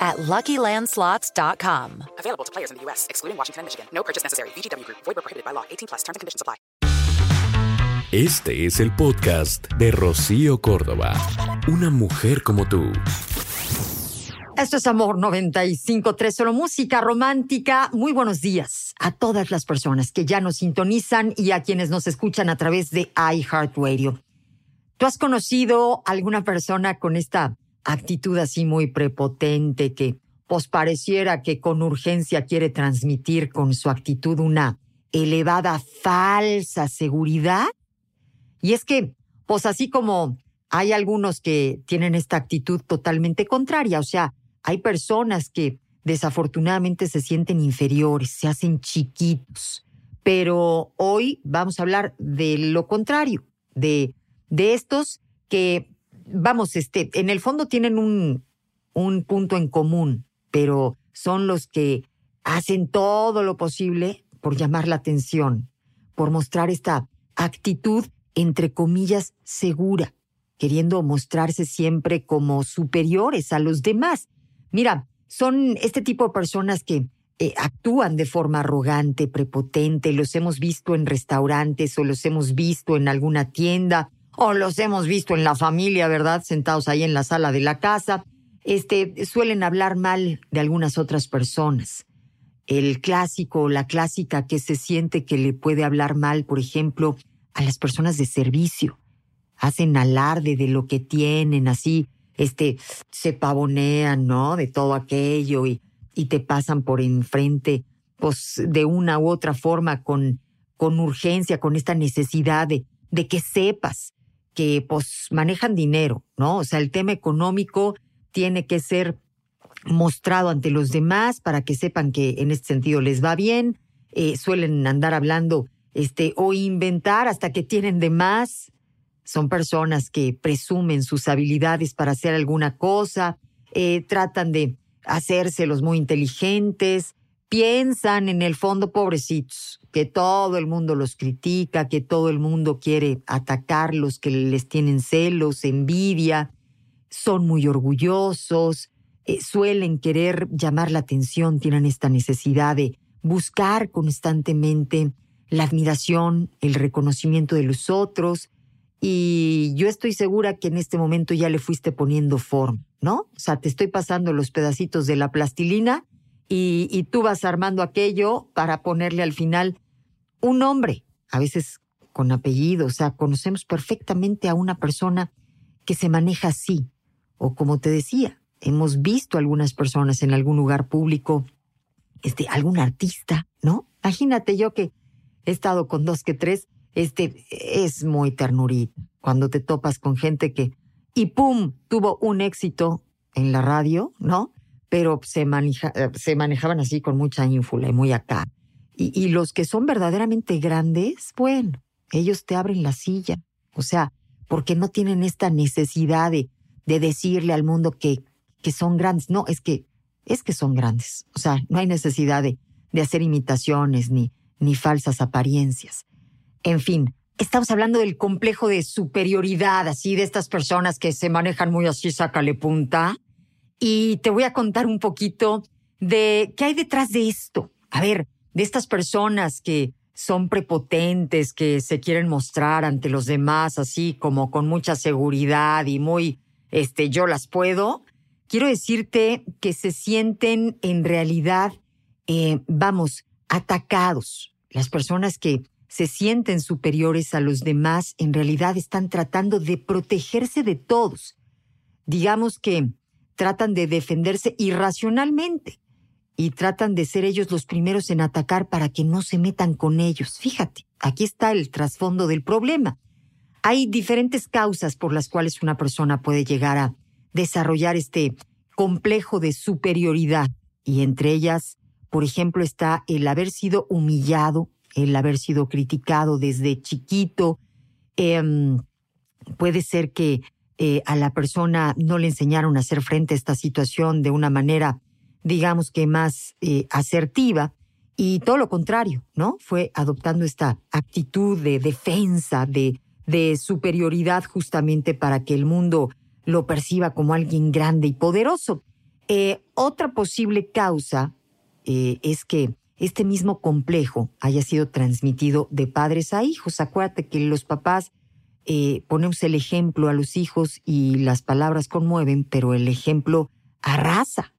at LuckyLandSlots.com. Available to players in the U.S., excluding Washington and Michigan. No purchase necessary. VGW Group. Void where prohibited by law. 18 plus. Terms and conditions apply. Este es el podcast de Rocío Córdoba. Una mujer como tú. Esto es Amor 95.3, solo música romántica. Muy buenos días a todas las personas que ya nos sintonizan y a quienes nos escuchan a través de iHeartRadio. ¿Tú has conocido alguna persona con esta actitud así muy prepotente que pues pareciera que con urgencia quiere transmitir con su actitud una elevada falsa seguridad? Y es que, pues así como hay algunos que tienen esta actitud totalmente contraria, o sea, hay personas que desafortunadamente se sienten inferiores, se hacen chiquitos. Pero hoy vamos a hablar de lo contrario, de, de estos que, vamos, este, en el fondo tienen un, un punto en común, pero son los que hacen todo lo posible por llamar la atención, por mostrar esta actitud, entre comillas, segura, queriendo mostrarse siempre como superiores a los demás. Mira, son este tipo de personas que eh, actúan de forma arrogante, prepotente, los hemos visto en restaurantes o los hemos visto en alguna tienda o los hemos visto en la familia, ¿verdad? Sentados ahí en la sala de la casa. Este, suelen hablar mal de algunas otras personas. El clásico, la clásica que se siente que le puede hablar mal, por ejemplo, a las personas de servicio. Hacen alarde de lo que tienen, así, este, se pavonean, ¿no? De todo aquello y, y te pasan por enfrente, pues, de una u otra forma, con, con urgencia, con esta necesidad de, de que sepas que, pues, manejan dinero, ¿no? O sea, el tema económico tiene que ser mostrado ante los demás para que sepan que en este sentido les va bien. Eh, suelen andar hablando este, o inventar hasta que tienen de más. Son personas que presumen sus habilidades para hacer alguna cosa, eh, tratan de hacérselos muy inteligentes, piensan en el fondo, pobrecitos, que todo el mundo los critica, que todo el mundo quiere atacarlos, que les tienen celos, envidia, son muy orgullosos, eh, suelen querer llamar la atención, tienen esta necesidad de buscar constantemente la admiración, el reconocimiento de los otros, y yo estoy segura que en este momento ya le fuiste poniendo forma, ¿no? O sea, te estoy pasando los pedacitos de la plastilina y, tú vas armando aquello para ponerle al final un nombre, a veces con apellido, o sea, conocemos perfectamente a una persona que se maneja así, o como te decía, hemos visto algunas personas en algún lugar público, este, algún artista, ¿no? Imagínate yo que he estado con dos que tres, este, es muy ternurita cuando te topas con gente que, y pum, tuvo un éxito en la radio, ¿no? Pero se, maneja, se manejaban así con mucha ínfula y muy acá. Y, y los que son verdaderamente grandes, bueno, ellos te abren la silla. O sea, porque no tienen esta necesidad de, de decirle al mundo que, que son grandes. No, es que, es que son grandes. O sea, no hay necesidad de, de hacer imitaciones ni, ni falsas apariencias. En fin, estamos hablando del complejo de superioridad, así de estas personas que se manejan muy así, sácale punta. Y te voy a contar un poquito de qué hay detrás de esto. A ver, de estas personas que son prepotentes, que se quieren mostrar ante los demás así como con mucha seguridad y muy, este, yo las puedo. Quiero decirte que se sienten en realidad, eh, vamos, atacados. Las personas que se sienten superiores a los demás en realidad están tratando de protegerse de todos. Digamos que tratan de defenderse irracionalmente y tratan de ser ellos los primeros en atacar para que no se metan con ellos. Fíjate, aquí está el trasfondo del problema. Hay diferentes causas por las cuales una persona puede llegar a desarrollar este complejo de superioridad y entre ellas, por ejemplo, está el haber sido humillado el haber sido criticado desde chiquito. Em, puede ser que eh, a la persona no le enseñaron a hacer frente a esta situación de una manera, digamos que más eh, asertiva, y todo lo contrario, ¿no? Fue adoptando esta actitud de defensa, de, de superioridad justamente para que el mundo lo perciba como alguien grande y poderoso. Eh, otra posible causa es que este mismo complejo haya sido transmitido de padres a hijos. Acuérdate que los papás eh, ponemos el ejemplo a los hijos y las palabras conmueven, pero el ejemplo arrasa.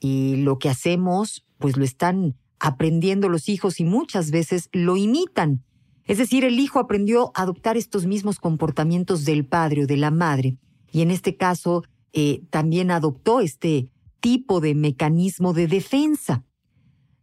Y lo que hacemos, pues lo están aprendiendo los hijos y muchas veces lo imitan. Es decir, el hijo aprendió a adoptar estos mismos comportamientos del padre o de la madre, y en este caso eh, también adoptó este tipo de mecanismo de defensa.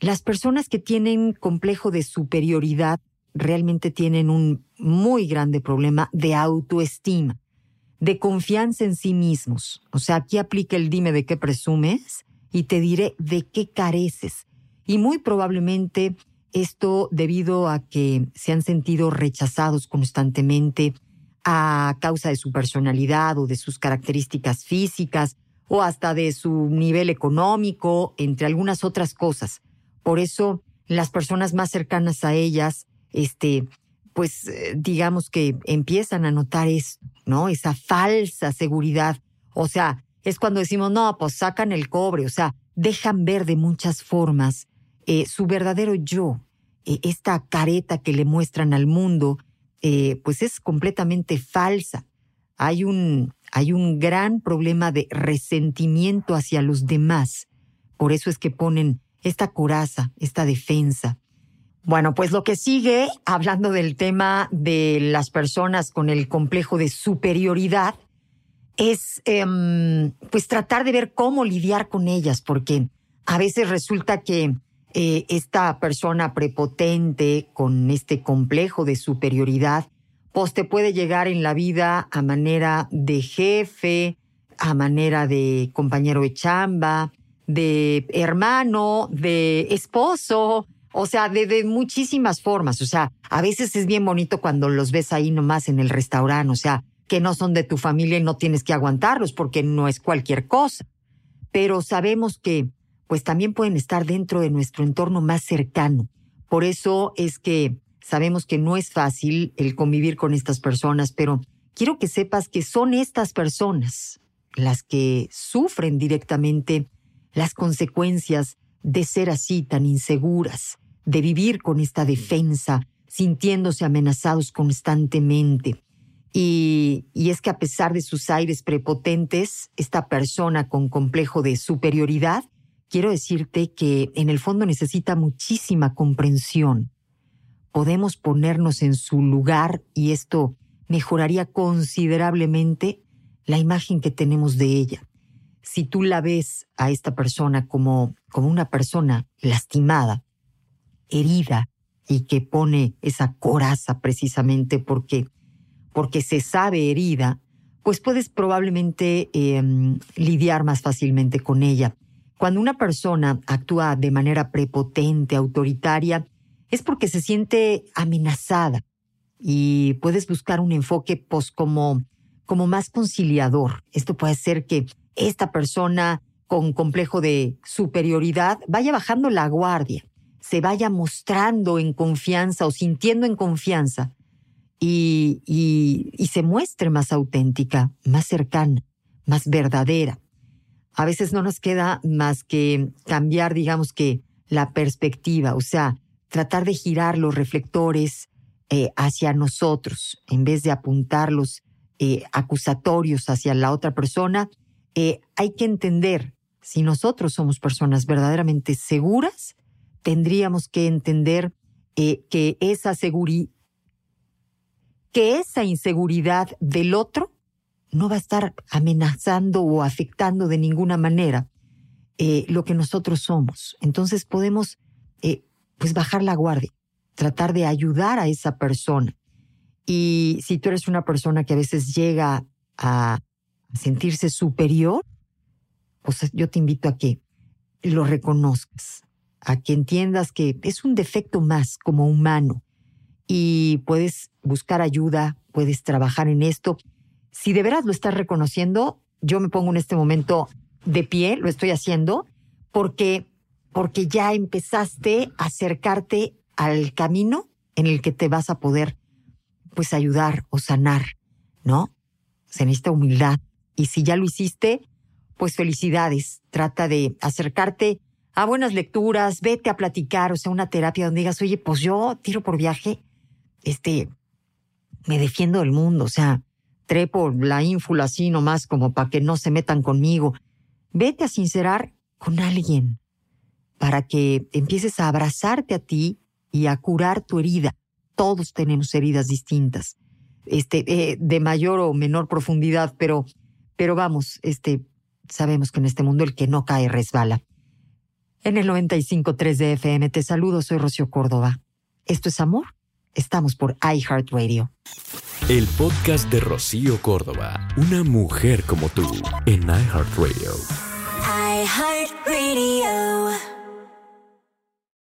Las personas que tienen complejo de superioridad realmente tienen un muy grande problema de autoestima, de confianza en sí mismos. O sea, aquí aplica el dime de qué presumes y te diré de qué careces. Y muy probablemente esto debido a que se han sentido rechazados constantemente a causa de su personalidad o de sus características físicas o hasta de su nivel económico, entre algunas otras cosas. Por eso las personas más cercanas a ellas este, pues eh, digamos que empiezan a notar eso, ¿no? Esa falsa seguridad. O sea, es cuando decimos, no, pues sacan el cobre, o sea, dejan ver de muchas formas eh, su verdadero yo, eh, esta careta que le muestran al mundo, pues es completamente falsa. Hay un, hay un gran problema de resentimiento hacia los demás. Por eso es que ponen esta coraza, esta defensa. Bueno, pues lo que sigue, hablando del tema de las personas con el complejo de superioridad, es em, pues tratar de ver cómo lidiar con ellas, porque a veces resulta que eh, esta persona prepotente con este complejo de superioridad, pues te puede llegar en la vida a manera de jefe, a manera de compañero de chamba, de hermano, de esposo, o sea, de, muchísimas formas. O sea, a veces es bien bonito cuando los ves ahí nomás en el restaurante, o sea, que no son de tu familia y no tienes que aguantarlos porque no es cualquier cosa. Pero sabemos que, pues también pueden estar dentro de nuestro entorno más cercano. Por eso es que sabemos que no es fácil el convivir con estas personas, pero quiero que sepas que son estas personas las que sufren directamente las consecuencias de ser así tan inseguras, de vivir con esta defensa, sintiéndose amenazados constantemente. Y, y, es que a pesar de sus aires prepotentes, esta persona con complejo de superioridad, quiero decirte que en el fondo necesita muchísima comprensión. Podemos ponernos en su lugar y esto mejoraría considerablemente la imagen que tenemos de ella si tú la ves a esta persona como, como una persona lastimada, herida y que pone esa coraza precisamente porque, porque se sabe herida, pues puedes probablemente em, lidiar más fácilmente con ella. Cuando una persona actúa de manera prepotente, autoritaria, es porque se siente amenazada y puedes buscar un enfoque pues como, como más conciliador. Esto puede ser que esta persona con complejo de superioridad vaya bajando la guardia, se vaya mostrando en confianza o sintiendo en confianza y, y, se muestre más auténtica, más cercana, más verdadera. A veces no nos queda más que cambiar, digamos que, la perspectiva, o sea, tratar de girar los reflectores eh, hacia nosotros en vez de apuntarlos eh, acusatorios hacia la otra persona, eh, hay que entender, si nosotros somos personas verdaderamente seguras, tendríamos que entender eh, que esa que esa inseguridad del otro no va a estar amenazando o afectando de ninguna manera eh, lo que nosotros somos. Entonces podemos pues bajar la guardia, tratar de ayudar a esa persona. Y si tú eres una persona que a veces llega a sentirse superior, yo te invito a que lo reconozcas a que entiendas que es un defecto más como humano y puedes buscar ayuda, puedes trabajar en esto. Si de veras lo estás reconociendo, yo me pongo en este momento de pie, lo estoy haciendo, porque, porque ya empezaste a acercarte al camino en el que te vas a poder pues ayudar o sanar, ¿no? Se necesita humildad. Y si ya lo hiciste, pues felicidades. Trata de acercarte a buenas lecturas, vete a platicar, o sea, una terapia donde digas, oye, pues yo tiro por viaje, este, me defiendo del mundo, o sea, trepo la ínfula así nomás como para que no se metan conmigo. Vete a sincerar con alguien para que empieces a abrazarte a ti y a curar tu herida. Todos tenemos heridas distintas, este, eh, de mayor o menor profundidad, pero, pero vamos, este, sabemos que en este mundo el que no cae resbala. En el 95.3 de FM te saludo, soy Rocío Córdoba. Esto es Amor. Estamos por iHeartRadio. El podcast de Rocío Córdoba, una mujer como tú, en iHeartRadio. iHeartRadio.